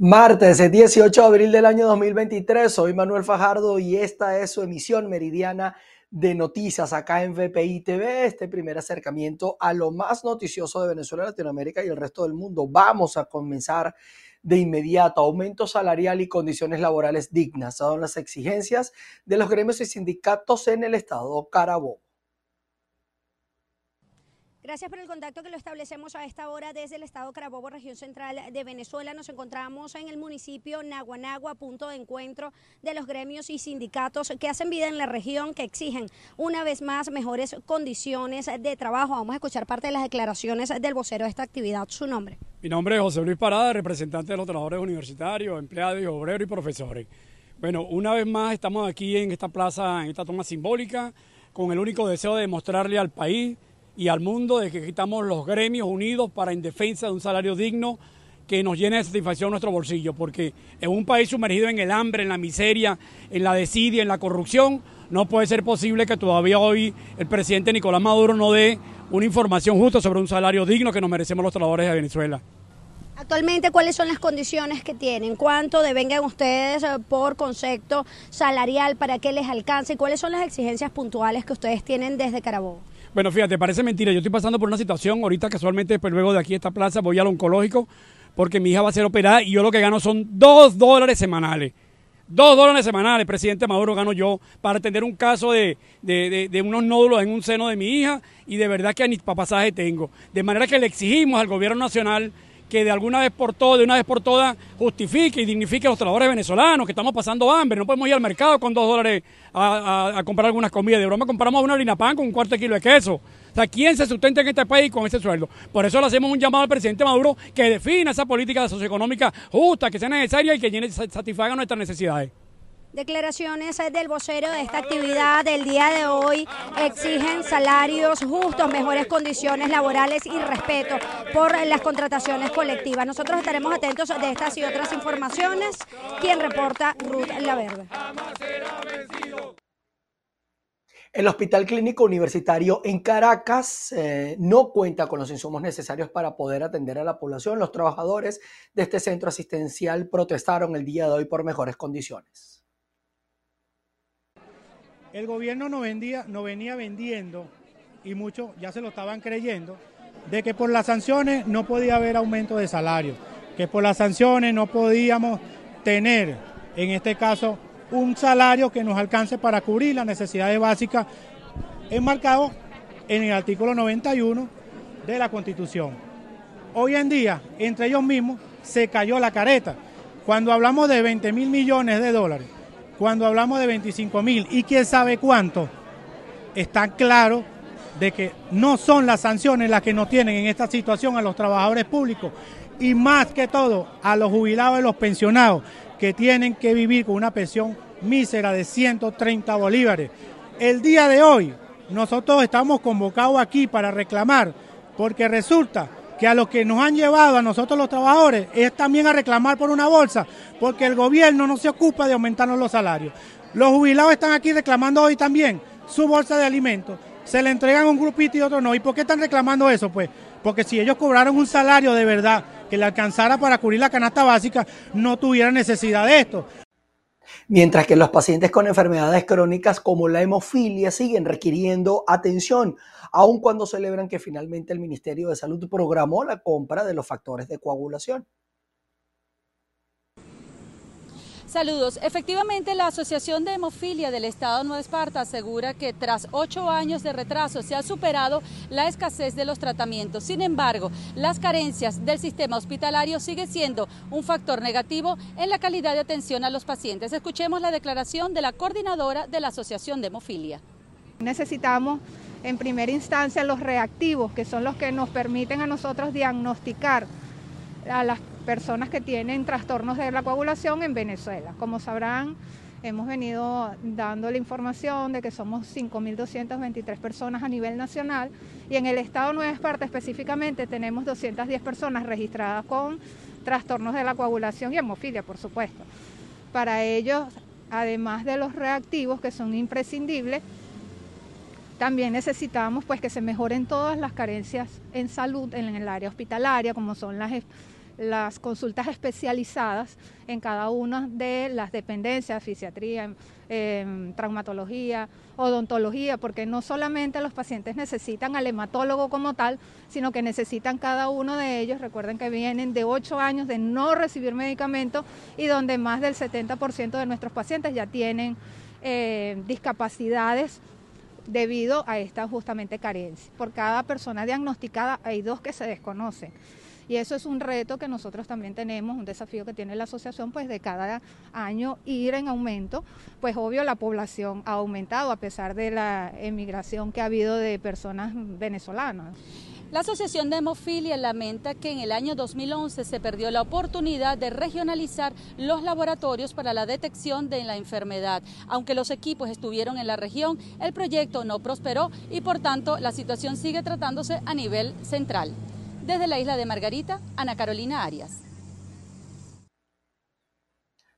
Martes, el 18 de abril del año 2023, soy Manuel Fajardo y esta es su emisión meridiana de noticias acá en VPI TV, este primer acercamiento a lo más noticioso de Venezuela, Latinoamérica y el resto del mundo. Vamos a comenzar de inmediato. Aumento salarial y condiciones laborales dignas son las exigencias de los gremios y sindicatos en el estado Carabobo. Gracias por el contacto que lo establecemos a esta hora desde el estado Carabobo, región central de Venezuela. Nos encontramos en el municipio Naguanagua, punto de encuentro de los gremios y sindicatos que hacen vida en la región, que exigen una vez más mejores condiciones de trabajo. Vamos a escuchar parte de las declaraciones del vocero de esta actividad. Su nombre. Mi nombre es José Luis Parada, representante de los trabajadores universitarios, empleados, obreros y profesores. Bueno, una vez más estamos aquí en esta plaza, en esta toma simbólica, con el único deseo de demostrarle al país y al mundo de que estamos los gremios unidos para en defensa de un salario digno que nos llene de satisfacción nuestro bolsillo, porque en un país sumergido en el hambre, en la miseria, en la desidia, en la corrupción, no puede ser posible que todavía hoy el presidente Nicolás Maduro no dé una información justa sobre un salario digno que nos merecemos los trabajadores de Venezuela. Actualmente, ¿cuáles son las condiciones que tienen? ¿Cuánto devengan ustedes eh, por concepto salarial para que les alcance? ¿Y cuáles son las exigencias puntuales que ustedes tienen desde Carabobo? Bueno, fíjate, parece mentira. Yo estoy pasando por una situación ahorita casualmente, pues luego de aquí a esta plaza voy al oncológico porque mi hija va a ser operada y yo lo que gano son dos dólares semanales. Dos dólares semanales, presidente Maduro, gano yo para atender un caso de, de, unos nódulos en un seno de mi hija y de verdad que ni pasaje tengo. De manera que le exigimos al gobierno nacional que de alguna vez por todas, de una vez por todas, justifique y dignifique a los trabajadores venezolanos, que estamos pasando hambre, no podemos ir al mercado con dos dólares a, comprar algunas comidas, de broma compramos una harina pan con un cuarto de kilo de queso. O sea, ¿quién se sustenta en este país con ese sueldo? Por eso le hacemos un llamado al presidente Maduro que defina esa política socioeconómica justa, que sea necesaria y que satisfaga nuestras necesidades. Declaraciones del vocero de esta actividad del día de hoy exigen salarios justos, mejores condiciones laborales y respeto por las contrataciones colectivas. Nosotros estaremos atentos de estas y otras informaciones. Quien reporta Ruth Laverde. El Hospital Clínico Universitario en Caracas eh, no cuenta con los insumos necesarios para poder atender a la población. Los trabajadores de este centro asistencial protestaron el día de hoy por mejores condiciones el gobierno no, vendía, venía vendiendo, y muchos ya se lo estaban creyendo, de que por las sanciones no podía haber aumento de salario, que por las sanciones no podíamos tener, en este caso, un salario que nos alcance para cubrir las necesidades básicas enmarcado en el artículo 91 de la Constitución. Hoy en día, entre ellos mismos, se cayó la careta. Cuando hablamos de 20 mil millones de dólares, cuando hablamos de 25 mil y quién sabe cuánto, está claro de que no son las sanciones las que nos tienen en esta situación a los trabajadores públicos y más que todo a los jubilados y los pensionados que tienen que vivir con una pensión mísera de 130 bolívares. El día de hoy nosotros estamos convocados aquí para reclamar porque resulta que a los que nos han llevado a nosotros los trabajadores es también a reclamar por una bolsa, porque el gobierno no se ocupa de aumentarnos los salarios. Los jubilados están aquí reclamando hoy también su bolsa de alimentos. Se le entregan un grupito y otro no. ¿Y por qué están reclamando eso? Pues porque si ellos cobraron un salario de verdad que le alcanzara para cubrir la canasta básica, no tuvieran necesidad de esto. Mientras que los pacientes con enfermedades crónicas como la hemofilia siguen requiriendo atención aun cuando celebran que finalmente el Ministerio de Salud programó la compra de los factores de coagulación. Saludos. Efectivamente, la Asociación de Hemofilia del Estado de Nueva Esparta asegura que tras ocho años de retraso se ha superado la escasez de los tratamientos. Sin embargo, las carencias del sistema hospitalario siguen siendo un factor negativo en la calidad de atención a los pacientes. Escuchemos la declaración de la coordinadora de la Asociación de Hemofilia. Necesitamos en primera instancia los reactivos, que son los que nos permiten a nosotros diagnosticar a las personas que tienen trastornos de la coagulación en Venezuela. Como sabrán, hemos venido dando la información de que somos 5.223 personas a nivel nacional y en el estado Nueva Esparta específicamente tenemos 210 personas registradas con trastornos de la coagulación y hemofilia, por supuesto. Para ellos, además de los reactivos que son imprescindibles, también necesitamos pues que se mejoren todas las carencias en salud en el área hospitalaria, como son las las consultas especializadas en cada una de las dependencias, fisiatría, eh, traumatología, odontología, porque no solamente los pacientes necesitan al hematólogo como tal, sino que necesitan cada uno de ellos. Recuerden que vienen de 8 años de no recibir medicamento y donde más del 70% de nuestros pacientes ya tienen eh, discapacidades debido a esta justamente carencia. Por cada persona diagnosticada hay dos que se desconocen. Y eso es un reto que nosotros también tenemos, un desafío que tiene la asociación, pues de cada año ir en aumento. Pues obvio la población ha aumentado a pesar de la emigración que ha habido de personas venezolanas. La Asociación de Hemofilia lamenta que en el año 2011 se perdió la oportunidad de regionalizar los laboratorios para la detección de la enfermedad. Aunque los equipos estuvieron en la región, el proyecto no prosperó y por tanto la situación sigue tratándose a nivel central. Desde la isla de Margarita, Ana Carolina Arias.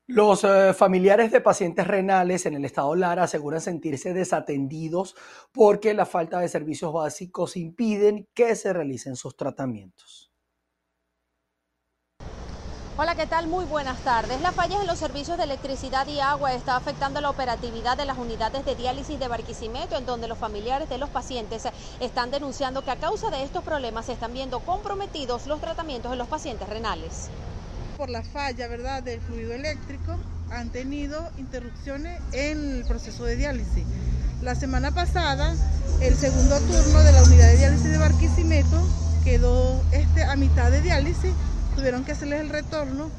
Los eh, familiares de pacientes renales en el estado Lara aseguran sentirse desatendidos porque la falta de servicios básicos impiden que se realicen sus tratamientos. Hola, ¿qué tal? Muy buenas tardes. Las fallas en los servicios de electricidad y agua está afectando la operatividad de las unidades de diálisis de Barquisimeto, en donde los familiares de los pacientes están denunciando que a causa de estos problemas se están viendo comprometidos los tratamientos de los pacientes renales por la falla ¿verdad? del fluido eléctrico han tenido interrupciones en el proceso de diálisis. La semana pasada, el segundo turno de la unidad de diálisis de Barquisimeto quedó este, a mitad de diálisis, tuvieron que hacerles el retorno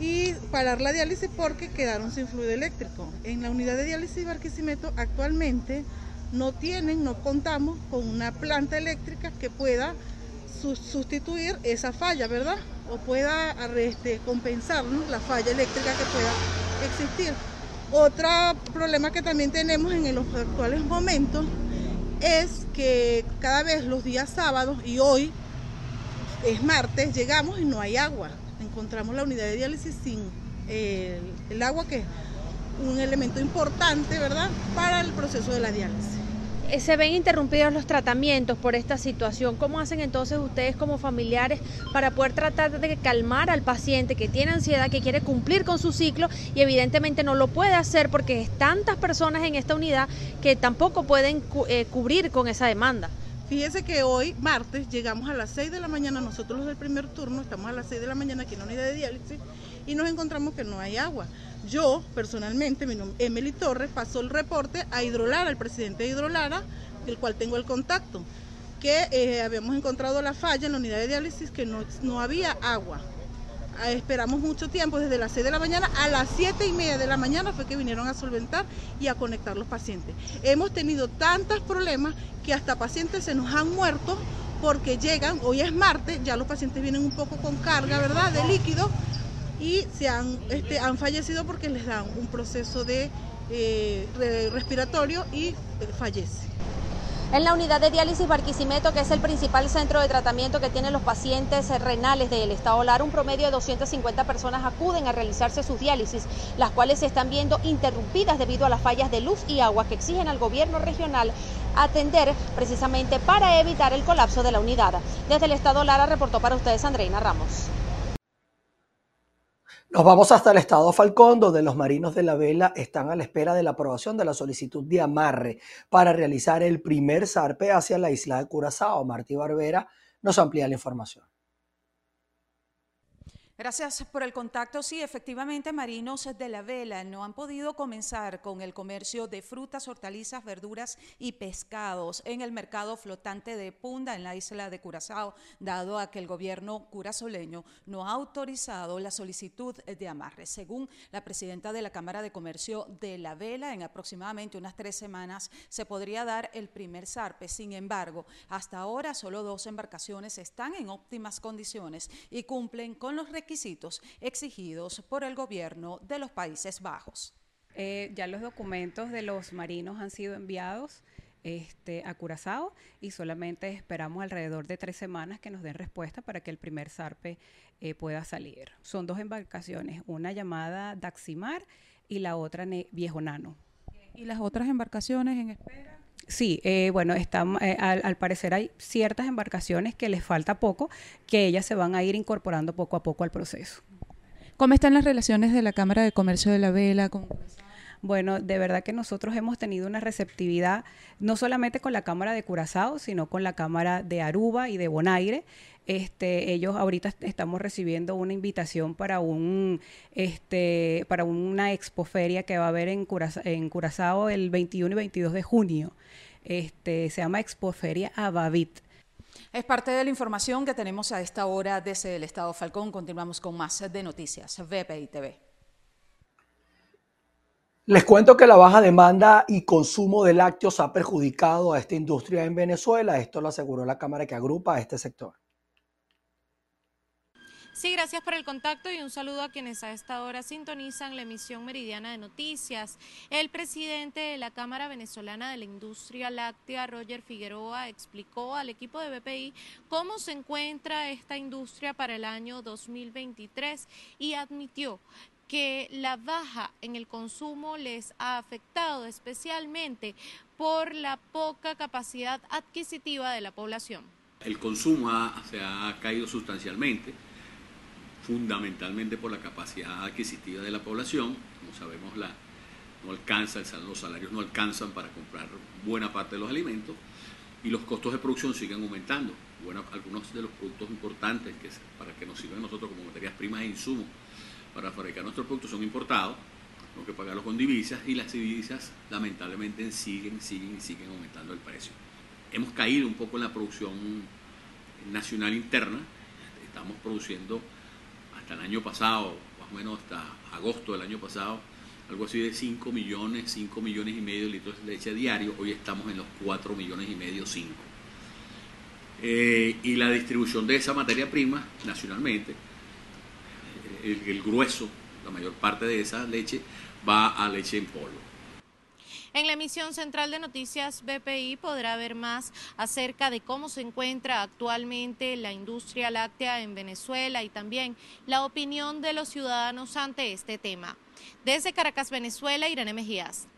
y parar la diálisis porque quedaron sin fluido eléctrico. En la unidad de diálisis Barquisimeto actualmente no tienen, no contamos con una planta eléctrica que pueda sustituir esa falla, ¿verdad? O pueda este, compensar la falla eléctrica que pueda existir. Otro problema que también tenemos en los actuales momentos es que cada vez los días sábados y hoy es martes, llegamos y no hay agua. Encontramos la unidad de diálisis sin el, el agua, que es un elemento importante, ¿verdad?, para el proceso de la diálisis. Eh, se ven interrumpidos los tratamientos por esta situación. ¿Cómo hacen entonces ustedes como familiares para poder tratar de calmar al paciente que tiene ansiedad, que quiere cumplir con su ciclo y evidentemente no lo puede hacer porque es tantas personas en esta unidad que tampoco pueden eh, cubrir con esa demanda? Fíjese que hoy, martes, llegamos a las 6 de la mañana, nosotros los del primer turno, estamos a las 6 de la mañana aquí en la unidad de diálisis y nos encontramos que no hay agua. Yo, personalmente, mi nombre Emily Torres, pasó el reporte a Hidrolara, el presidente de Hidrolara, del cual tengo el contacto, que eh, habíamos encontrado la falla en la unidad de diálisis que no, no había agua. Ah, esperamos mucho tiempo, desde las 6 de la mañana a las 7 y media de la mañana fue que vinieron a solventar y a conectar los pacientes. Hemos tenido tantos problemas que hasta pacientes se nos han muerto porque llegan, hoy es martes, ya los pacientes vienen un poco con carga, ¿verdad?, de líquido y se han, este, han fallecido porque les dan un proceso de eh, respiratorio y eh, fallece. En la unidad de diálisis Barquisimeto, que es el principal centro de tratamiento que tienen los pacientes renales del estado Lara, un promedio de 250 personas acuden a realizarse sus diálisis, las cuales se están viendo interrumpidas debido a las fallas de luz y agua que exigen al gobierno regional atender precisamente para evitar el colapso de la unidad. Desde el estado Lara reportó para ustedes Andreina Ramos. Nos vamos hasta el estado Falcón, donde los marinos de la vela están a la espera de la aprobación de la solicitud de amarre para realizar el primer zarpe hacia la isla de Curazao. Martí Barbera nos amplía la información. Gracias por el contacto. Sí, efectivamente, marinos de la vela no han podido comenzar con el comercio de frutas, hortalizas, verduras y pescados en el mercado flotante de Punda en la isla de Curazao, dado a que el gobierno curazoleño no ha autorizado la solicitud de amarre. Según la presidenta de la Cámara de Comercio de la Vela, en aproximadamente unas tres semanas se podría dar el primer zarpe. Sin embargo, hasta ahora solo dos embarcaciones están en óptimas condiciones y cumplen con los requisitos requisitos exigidos por el gobierno de los Países Bajos. Eh, ya los documentos de los marinos han sido enviados este, a Curazao y solamente esperamos alrededor de tres semanas que nos den respuesta para que el primer zarpe eh, pueda salir. Son dos embarcaciones, una llamada Daximar y la otra Viejo Nano. ¿Y las otras embarcaciones en espera? Sí, eh, bueno, está, eh, al, parecer hay ciertas embarcaciones que les falta poco, que ellas se van a ir incorporando poco a poco al proceso. ¿Cómo están las relaciones de la Cámara de Comercio de la Vela con bueno, de verdad que nosotros hemos tenido una receptividad no solamente con la Cámara de Curazao, sino con la Cámara de Aruba y de Bonaire. Este, ellos ahorita estamos recibiendo una invitación para un este para una expoferia que va a haber en, Curazao el 21 y 22 de junio. Este, se llama Expoferia Abavit. Es parte de la información que tenemos a esta hora desde el Estado Falcón. Continuamos con más de noticias. VPI TV. Les cuento que la baja demanda y consumo de lácteos ha perjudicado a esta industria en Venezuela. Esto lo aseguró la Cámara que agrupa a este sector. Sí, gracias por el contacto y un saludo a quienes a esta hora sintonizan la emisión meridiana de noticias. El presidente de la Cámara Venezolana de la Industria Láctea, Roger Figueroa, explicó al equipo de BPI cómo se encuentra esta industria para el año 2023 y admitió que la baja en el consumo les ha afectado especialmente por la poca capacidad adquisitiva de la población. El consumo se ha caído sustancialmente, fundamentalmente por la capacidad adquisitiva de la población. Como sabemos, la, no alcanza, los salarios no alcanzan para comprar buena parte de los alimentos y los costos de producción siguen aumentando. Bueno, algunos de los productos importantes que, para que nos sirven nosotros como materias primas e insumos para fabricar nuestros productos son importados, tenemos que pagarlos con divisas y las divisas lamentablemente siguen, siguen y siguen aumentando el precio. Hemos caído un poco en la producción nacional interna, estamos produciendo hasta el año pasado, más o menos hasta agosto del año pasado, algo así de 5 millones, 5 millones y medio de litros de leche diario, hoy estamos en los 4 millones y medio, 5. Eh, y la distribución de esa materia prima nacionalmente el, grueso, la mayor parte de esa leche, va a leche en polvo. En la emisión central de noticias BPI podrá ver más acerca de cómo se encuentra actualmente la industria láctea en Venezuela y también la opinión de los ciudadanos ante este tema. Desde Caracas, Venezuela, Irene Mejías.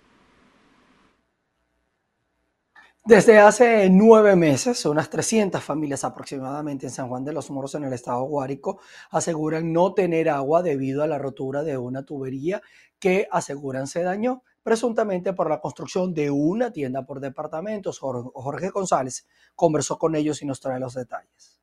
Desde hace nueve meses, unas 300 familias aproximadamente en San Juan de los Moros, en el estado Guárico, aseguran no tener agua debido a la rotura de una tubería que aseguran se dañó, presuntamente por la construcción de una tienda por departamentos. Jorge González conversó con ellos y nos trae los detalles.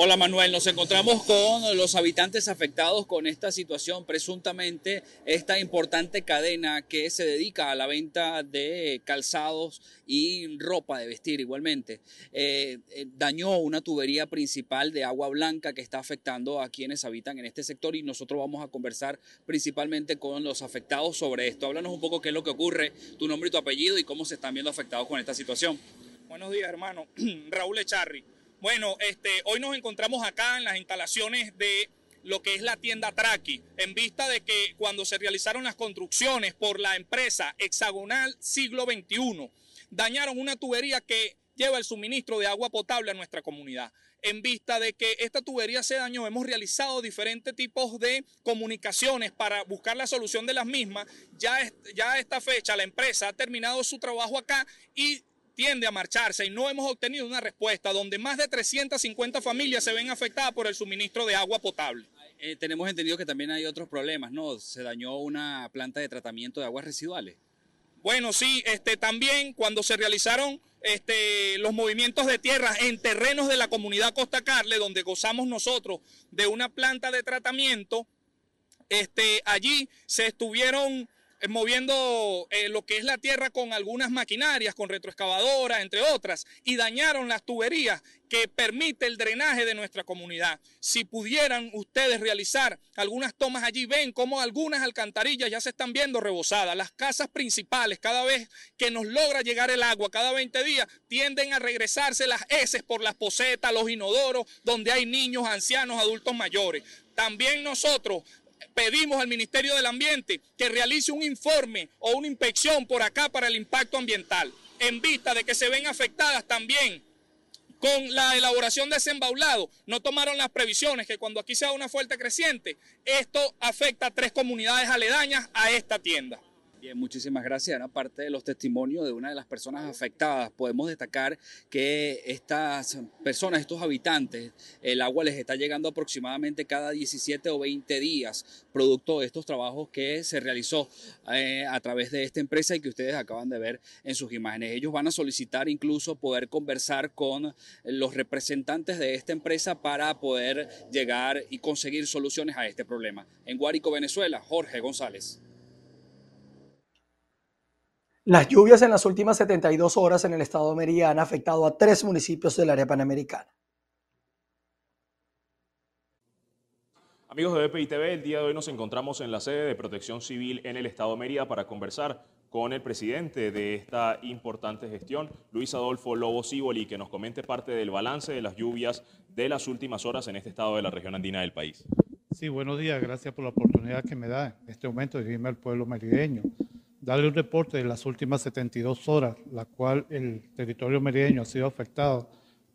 Hola Manuel, nos encontramos con los habitantes afectados con esta situación, presuntamente esta importante cadena que se dedica a la venta de calzados y ropa de vestir igualmente. Eh, eh, dañó una tubería principal de agua blanca que está afectando a quienes habitan en este sector y nosotros vamos a conversar principalmente con los afectados sobre esto. Háblanos un poco qué es lo que ocurre, tu nombre y tu apellido y cómo se están viendo afectados con esta situación. Buenos días hermano, Raúl Echarri. Bueno, este, hoy nos encontramos acá en las instalaciones de lo que es la tienda Traki, en vista de que cuando se realizaron las construcciones por la empresa Hexagonal Siglo XXI, dañaron una tubería que lleva el suministro de agua potable a nuestra comunidad. En vista de que esta tubería se dañó, hemos realizado diferentes tipos de comunicaciones para buscar la solución de las mismas. Ya, ya a esta fecha la empresa ha terminado su trabajo acá y tiende a marcharse y no hemos obtenido una respuesta donde más de 350 familias se ven afectadas por el suministro de agua potable. Eh, tenemos entendido que también hay otros problemas, ¿no? Se dañó una planta de tratamiento de aguas residuales. Bueno, sí, este, también cuando se realizaron este, los movimientos de tierra en terrenos de la comunidad Costa Carle, donde gozamos nosotros de una planta de tratamiento, este, allí se estuvieron moviendo eh, lo que es la tierra con algunas maquinarias, con retroexcavadoras, entre otras, y dañaron las tuberías que permite el drenaje de nuestra comunidad. Si pudieran ustedes realizar algunas tomas allí, ven cómo algunas alcantarillas ya se están viendo rebosadas. Las casas principales, cada vez que nos logra llegar el agua, cada 20 días, tienden a regresarse las heces por las posetas, los inodoros, donde hay niños, ancianos, adultos mayores. También nosotros pedimos al Ministerio del Ambiente que realice un informe o una inspección por acá para el impacto ambiental, en vista de que se ven afectadas también con la elaboración de ese embaulado, no tomaron las previsiones que cuando aquí sea una fuerte creciente, esto afecta a tres comunidades aledañas a esta tienda. Bien, muchísimas gracias. Aparte de los testimonios de una de las personas afectadas, podemos destacar que estas personas, estos habitantes, el agua les está llegando aproximadamente cada 17 o 20 días, producto de estos trabajos que se realizó eh, a través de esta empresa y que ustedes acaban de ver en sus imágenes. Ellos van a solicitar incluso poder conversar con los representantes de esta empresa para poder llegar y conseguir soluciones a este problema. En Guárico, Venezuela, Jorge González. Las lluvias en las últimas 72 horas en el estado de Mérida han afectado a tres municipios del área panamericana. Amigos de BPI TV, el día de hoy nos encontramos en la sede de Protección Civil en el estado de Mérida para conversar con el presidente de esta importante gestión, Luis Adolfo Lobo Ciboli, que nos comente parte del balance de las lluvias de las últimas horas en este estado de la región andina del país. Sí, buenos días, gracias por la oportunidad que me da en este momento de dirigirme al pueblo merideño darle un reporte de las últimas 72 horas, la cual el territorio merideño ha sido afectado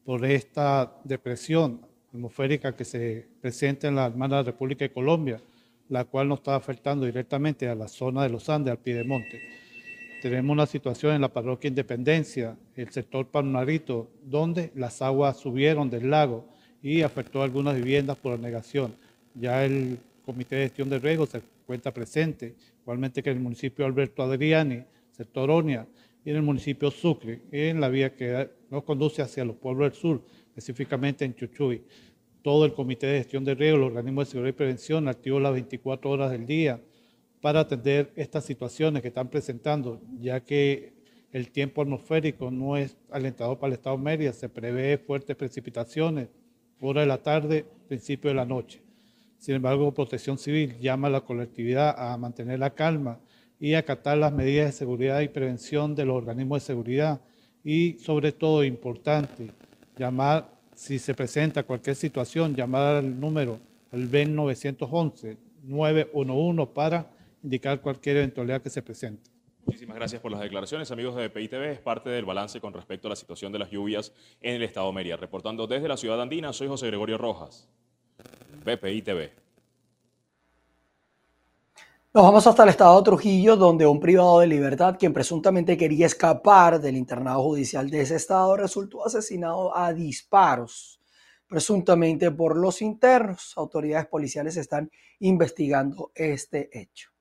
por esta depresión atmosférica que se presenta en la hermana República de Colombia, la cual nos está afectando directamente a la zona de los Andes, al Piedemonte. Tenemos una situación en la parroquia Independencia, el sector Palmarito, donde las aguas subieron del lago y afectó a algunas viviendas por anegación. Ya el Comité de Gestión de Riesgo se cuenta presente, igualmente que en el municipio Alberto Adriani, sector Onia, y en el municipio Sucre, en la vía que nos conduce hacia los pueblos del sur, específicamente en Chuchuy. Todo el Comité de Gestión de Riesgo, el Organismo de Seguridad y Prevención, activó las 24 horas del día para atender estas situaciones que están presentando, ya que el tiempo atmosférico no es alentador para el Estado de Mérida, se prevé fuertes precipitaciones, hora de la tarde, principio de la noche. Sin embargo, Protección Civil llama a la colectividad a mantener la calma y acatar las medidas de seguridad y prevención de los organismos de seguridad y, sobre todo, importante, llamar, si se presenta cualquier situación, llamar al número, el BEN 911, 911 para indicar cualquier eventualidad que se presente. Muchísimas gracias por las declaraciones, amigos de PITV. Es parte del balance con respecto a la situación de las lluvias en el estado de Mérida. Reportando desde la ciudad andina, soy José Gregorio Rojas. BPI TV. Nos vamos hasta el estado de Trujillo, donde un privado de libertad, quien presuntamente quería escapar del internado judicial de ese estado, resultó asesinado a disparos, presuntamente por los internos. Autoridades policiales están investigando este hecho.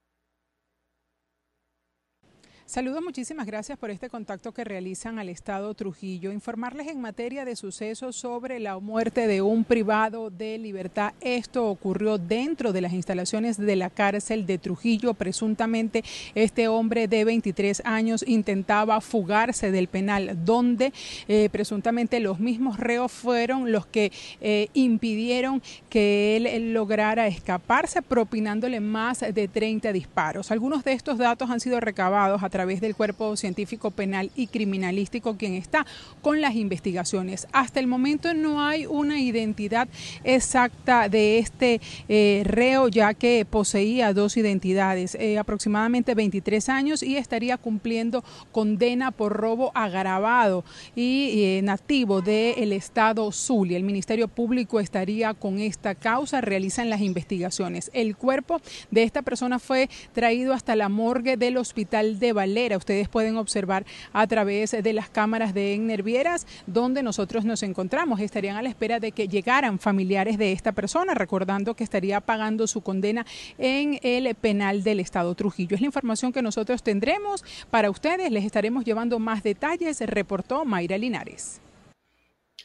Saludos, muchísimas gracias por este contacto que realizan al Estado Trujillo. Informarles en materia de sucesos sobre la muerte de un privado de libertad. Esto ocurrió dentro de las instalaciones de la cárcel de Trujillo. Presuntamente este hombre de 23 años intentaba fugarse del penal, donde eh, presuntamente los mismos reos fueron los que eh, impidieron que él lograra escaparse, propinándole más de 30 disparos. Algunos de estos datos han sido recabados a través del Cuerpo Científico Penal y Criminalístico quien está con las investigaciones. Hasta el momento no hay una identidad exacta de este eh, reo ya que poseía dos identidades, eh, aproximadamente 23 años y estaría cumpliendo condena por robo agravado y eh, nativo del estado Zulia. El Ministerio Público estaría con esta causa, realizan las investigaciones. El cuerpo de esta persona fue traído hasta la morgue del Hospital de Valencia Ustedes pueden observar a través de las cámaras de Nervieras donde nosotros nos encontramos. Estarían a la espera de que llegaran familiares de esta persona, recordando que estaría pagando su condena en el penal del Estado Trujillo. Es la información que nosotros tendremos para ustedes. Les estaremos llevando más detalles, reportó Mayra Linares.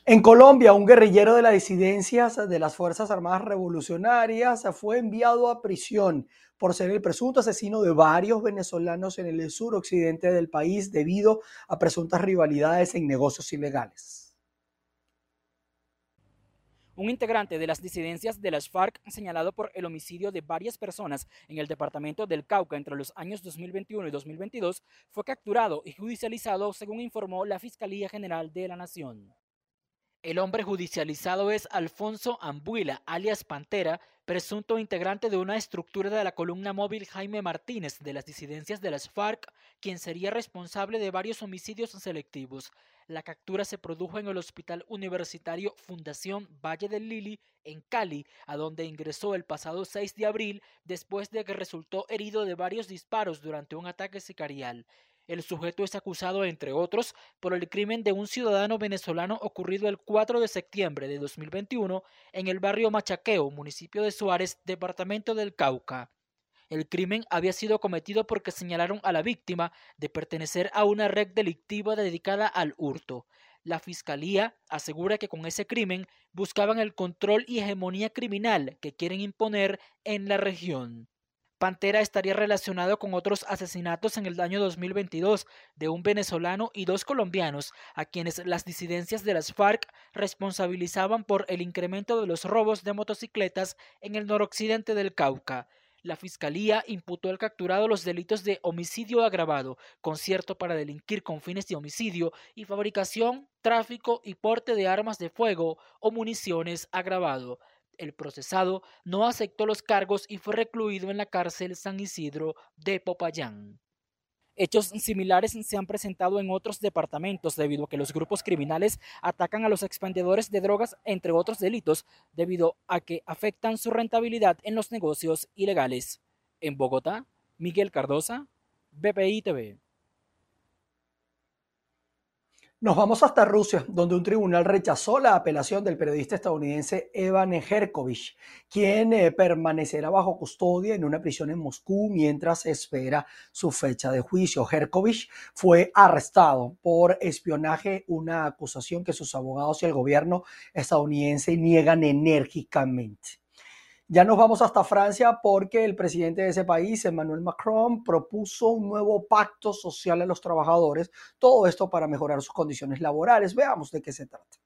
En Colombia, un guerrillero de las disidencias de las Fuerzas Armadas Revolucionarias fue enviado a prisión por ser el presunto asesino de varios venezolanos en el suroccidente del país debido a presuntas rivalidades en negocios ilegales. Un integrante de las disidencias de las FARC, señalado por el homicidio de varias personas en el departamento del Cauca entre los años 2021 y 2022, fue capturado y judicializado, según informó la Fiscalía General de la Nación. El hombre judicializado es Alfonso Ambuila, alias Pantera, presunto integrante de una estructura de la columna móvil Jaime Martínez de las disidencias de las FARC, quien sería responsable de varios homicidios selectivos. La captura se produjo en el Hospital Universitario Fundación Valle del Lili en Cali, a donde ingresó el pasado 6 de abril después de que resultó herido de varios disparos durante un ataque sicarial. El sujeto es acusado, entre otros, por el crimen de un ciudadano venezolano ocurrido el 4 de septiembre de 2021 en el barrio Machaqueo, municipio de Suárez, departamento del Cauca. El crimen había sido cometido porque señalaron a la víctima de pertenecer a una red delictiva dedicada al hurto. La fiscalía asegura que con ese crimen buscaban el control y hegemonía criminal que quieren imponer en la región. Pantera estaría relacionado con otros asesinatos en el año 2022 de un venezolano y dos colombianos, a quienes las disidencias de las FARC responsabilizaban por el incremento de los robos de motocicletas en el noroccidente del Cauca. La fiscalía imputó al capturado los delitos de homicidio agravado, concierto para delinquir con fines de homicidio y fabricación, tráfico y porte de armas de fuego o municiones agravado el procesado no aceptó los cargos y fue recluido en la cárcel San Isidro de Popayán. Hechos similares se han presentado en otros departamentos debido a que los grupos criminales atacan a los expendedores de drogas, entre otros delitos, debido a que afectan su rentabilidad en los negocios ilegales. En Bogotá, Miguel Cardosa, BPI TV. Nos vamos hasta Rusia, donde un tribunal rechazó la apelación del periodista estadounidense Evan Herkovich, quien eh, permanecerá bajo custodia en una prisión en Moscú mientras espera su fecha de juicio. Herkovich fue arrestado por espionaje, una acusación que sus abogados y el gobierno estadounidense niegan enérgicamente. Ya nos vamos hasta Francia porque el presidente de ese país, Emmanuel Macron, propuso un nuevo pacto social a los trabajadores, todo esto para mejorar sus condiciones laborales. Veamos de qué se trata.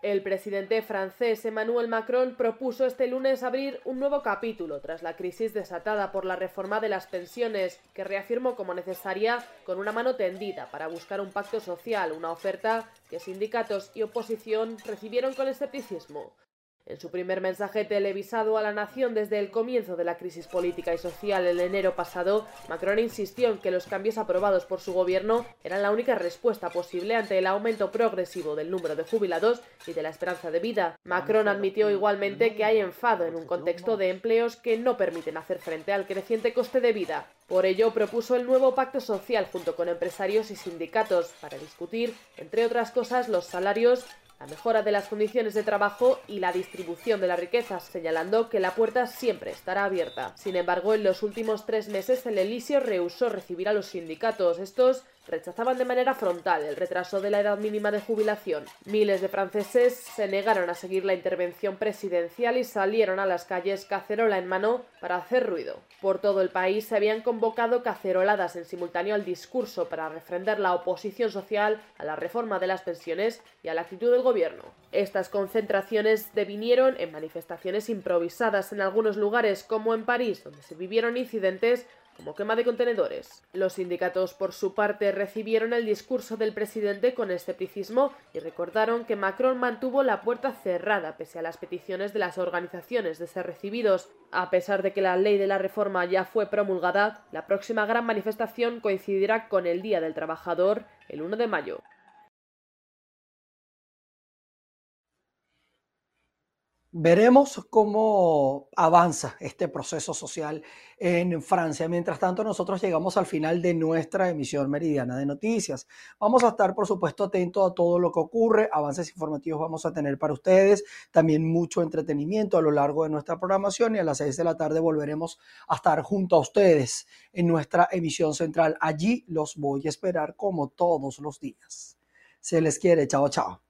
El presidente francés Emmanuel Macron propuso este lunes abrir un nuevo capítulo tras la crisis desatada por la reforma de las pensiones, que reafirmó como necesaria con una mano tendida para buscar un pacto social, una oferta que sindicatos y oposición recibieron con escepticismo. En su primer mensaje televisado a la nación desde el comienzo de la crisis política y social el enero pasado, Macron insistió en que los cambios aprobados por su gobierno eran la única respuesta posible ante el aumento progresivo del número de jubilados y de la esperanza de vida. Macron admitió igualmente que hay enfado en un contexto de empleos que no permiten hacer frente al creciente coste de vida. Por ello, propuso el nuevo pacto social junto con empresarios y sindicatos para discutir, entre otras cosas, los salarios la mejora de las condiciones de trabajo y la distribución de la riqueza, señalando que la puerta siempre estará abierta. Sin embargo, en los últimos tres meses el Elisio rehusó recibir a los sindicatos. Estos rechazaban de manera frontal el retraso de la edad mínima de jubilación. Miles de franceses se negaron a seguir la intervención presidencial y salieron a las calles cacerola en mano para hacer ruido. Por todo el país se habían convocado caceroladas en simultáneo al discurso para refrendar la oposición social a la reforma de las pensiones y a la actitud del gobierno. Estas concentraciones devinieron en manifestaciones improvisadas en algunos lugares como en París, donde se vivieron incidentes como quema de contenedores. Los sindicatos, por su parte, recibieron el discurso del presidente con escepticismo y recordaron que Macron mantuvo la puerta cerrada pese a las peticiones de las organizaciones de ser recibidos. A pesar de que la ley de la reforma ya fue promulgada, la próxima gran manifestación coincidirá con el Día del Trabajador, el 1 de mayo. Veremos cómo avanza este proceso social en Francia. Mientras tanto, nosotros llegamos al final de nuestra emisión meridiana de noticias. Vamos a estar, por supuesto, atentos a todo lo que ocurre. Avances informativos vamos a tener para ustedes. También mucho entretenimiento a lo largo de nuestra programación y a las seis de la tarde volveremos a estar junto a ustedes en nuestra emisión central. Allí los voy a esperar como todos los días. Se les quiere. Chao, chao.